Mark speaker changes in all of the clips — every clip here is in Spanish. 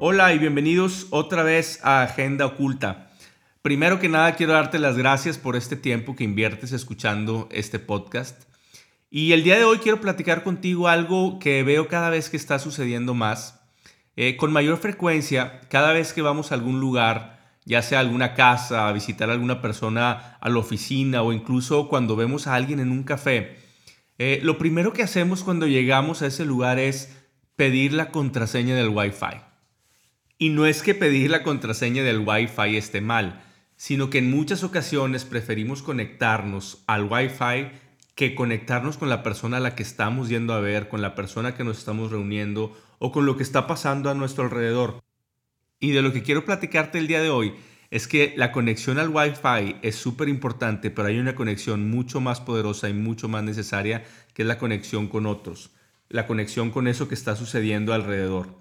Speaker 1: Hola y bienvenidos otra vez a Agenda Oculta. Primero que nada quiero darte las gracias por este tiempo que inviertes escuchando este podcast. Y el día de hoy quiero platicar contigo algo que veo cada vez que está sucediendo más. Eh, con mayor frecuencia, cada vez que vamos a algún lugar, ya sea alguna casa, a visitar a alguna persona a la oficina o incluso cuando vemos a alguien en un café, eh, lo primero que hacemos cuando llegamos a ese lugar es pedir la contraseña del Wi-Fi. Y no es que pedir la contraseña del Wi-Fi esté mal, sino que en muchas ocasiones preferimos conectarnos al Wi-Fi que conectarnos con la persona a la que estamos yendo a ver, con la persona que nos estamos reuniendo o con lo que está pasando a nuestro alrededor. Y de lo que quiero platicarte el día de hoy es que la conexión al Wi-Fi es súper importante, pero hay una conexión mucho más poderosa y mucho más necesaria que es la conexión con otros, la conexión con eso que está sucediendo alrededor.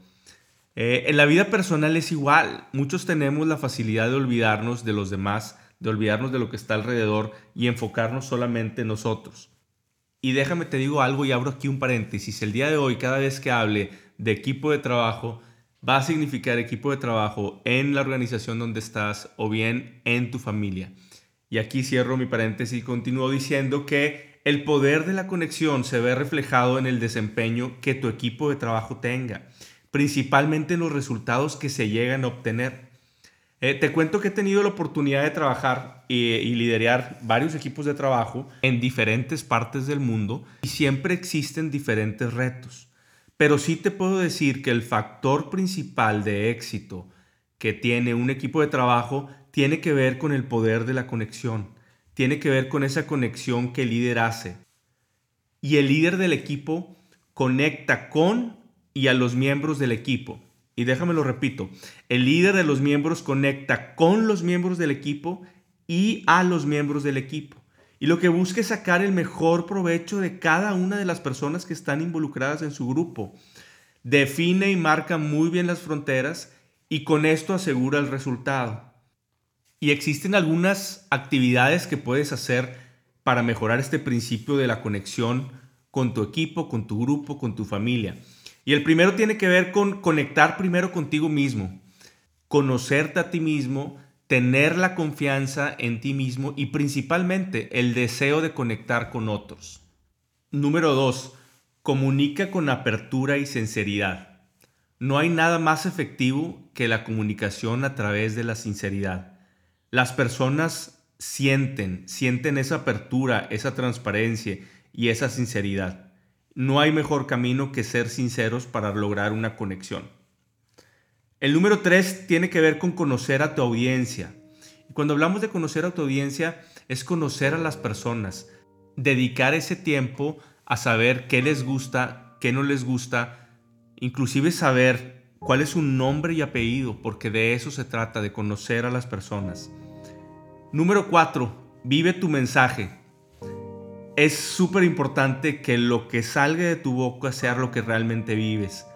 Speaker 1: Eh, en la vida personal es igual. Muchos tenemos la facilidad de olvidarnos de los demás, de olvidarnos de lo que está alrededor y enfocarnos solamente en nosotros. Y déjame te digo algo y abro aquí un paréntesis. El día de hoy, cada vez que hable de equipo de trabajo, va a significar equipo de trabajo en la organización donde estás o bien en tu familia. Y aquí cierro mi paréntesis y continúo diciendo que el poder de la conexión se ve reflejado en el desempeño que tu equipo de trabajo tenga principalmente en los resultados que se llegan a obtener. Eh, te cuento que he tenido la oportunidad de trabajar y, y, liderar varios equipos de trabajo en diferentes partes del mundo y siempre existen diferentes retos. Pero sí te puedo decir que el factor principal de éxito que tiene un equipo de trabajo tiene que ver con el poder de la conexión, tiene que ver con esa conexión que el líder hace. Y el líder del equipo conecta con y a los miembros del equipo. Y déjame lo repito, el líder de los miembros conecta con los miembros del equipo y a los miembros del equipo. Y lo que busca es sacar el mejor provecho de cada una de las personas que están involucradas en su grupo. Define y marca muy bien las fronteras y con esto asegura el resultado. Y existen algunas actividades que puedes hacer para mejorar este principio de la conexión con tu equipo, con tu grupo, con tu familia. Y el primero tiene que ver con conectar primero contigo mismo, conocerte a ti mismo, tener la confianza en ti mismo y principalmente el deseo de conectar con otros. Número dos, comunica con apertura y sinceridad. No hay nada más efectivo que la comunicación a través de la sinceridad. Las personas sienten, sienten esa apertura, esa transparencia y esa sinceridad. No hay mejor camino que ser sinceros para lograr una conexión. El número tres tiene que ver con conocer a tu audiencia. Y cuando hablamos de conocer a tu audiencia, es conocer a las personas, dedicar ese tiempo a saber qué les gusta, qué no les gusta, inclusive saber cuál es su nombre y apellido, porque de eso se trata, de conocer a las personas. Número cuatro, vive tu mensaje es súper importante que lo que salga de tu boca sea lo que realmente vives.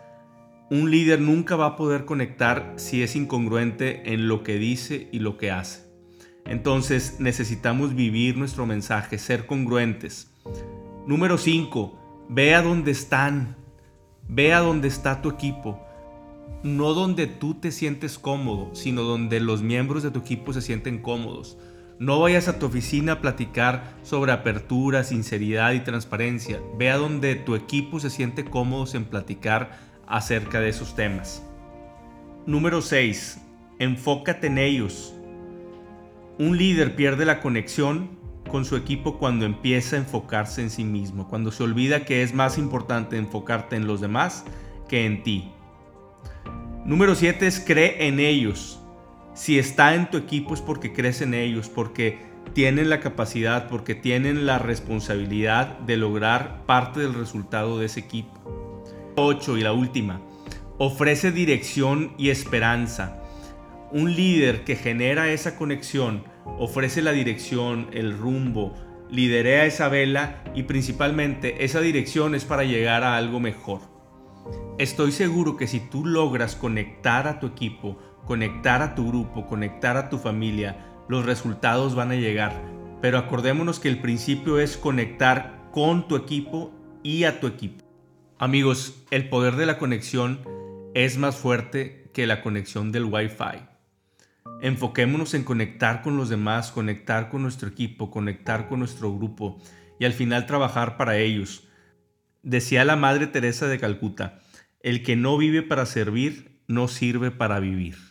Speaker 1: Un líder nunca va a poder conectar si es incongruente en lo que dice y lo que hace. Entonces necesitamos vivir nuestro mensaje, ser congruentes. Número 5. Ve a dónde están. Ve a dónde está tu equipo. No donde tú te sientes cómodo, sino donde los miembros de tu equipo se sienten cómodos. No vayas a tu oficina a platicar sobre apertura, sinceridad y transparencia. Ve a donde tu equipo se siente cómodo en platicar acerca de esos temas. Número 6. Enfócate en ellos. Un líder pierde la conexión con su equipo cuando empieza a enfocarse en sí mismo, cuando se olvida que es más importante enfocarte en los demás que en ti. Número 7 es cree en ellos. Si está en tu equipo es porque crees en ellos, porque tienen la capacidad, porque tienen la responsabilidad de lograr parte del resultado de ese equipo. 8 y la última, ofrece dirección y esperanza. Un líder que genera esa conexión, ofrece la dirección, el rumbo, liderea esa vela y principalmente esa dirección es para llegar a algo mejor. Estoy seguro que si tú logras conectar a tu equipo, conectar a tu grupo, conectar a tu familia, los resultados van a llegar. Pero acordémonos que el principio es conectar con tu equipo y a tu equipo. Amigos, el poder de la conexión es más fuerte que la conexión del Wi-Fi. Enfoquémonos en conectar con los demás, conectar con nuestro equipo, conectar con nuestro grupo y al final trabajar para ellos. Decía la Madre Teresa de Calcuta, el que no vive para servir, no sirve para vivir.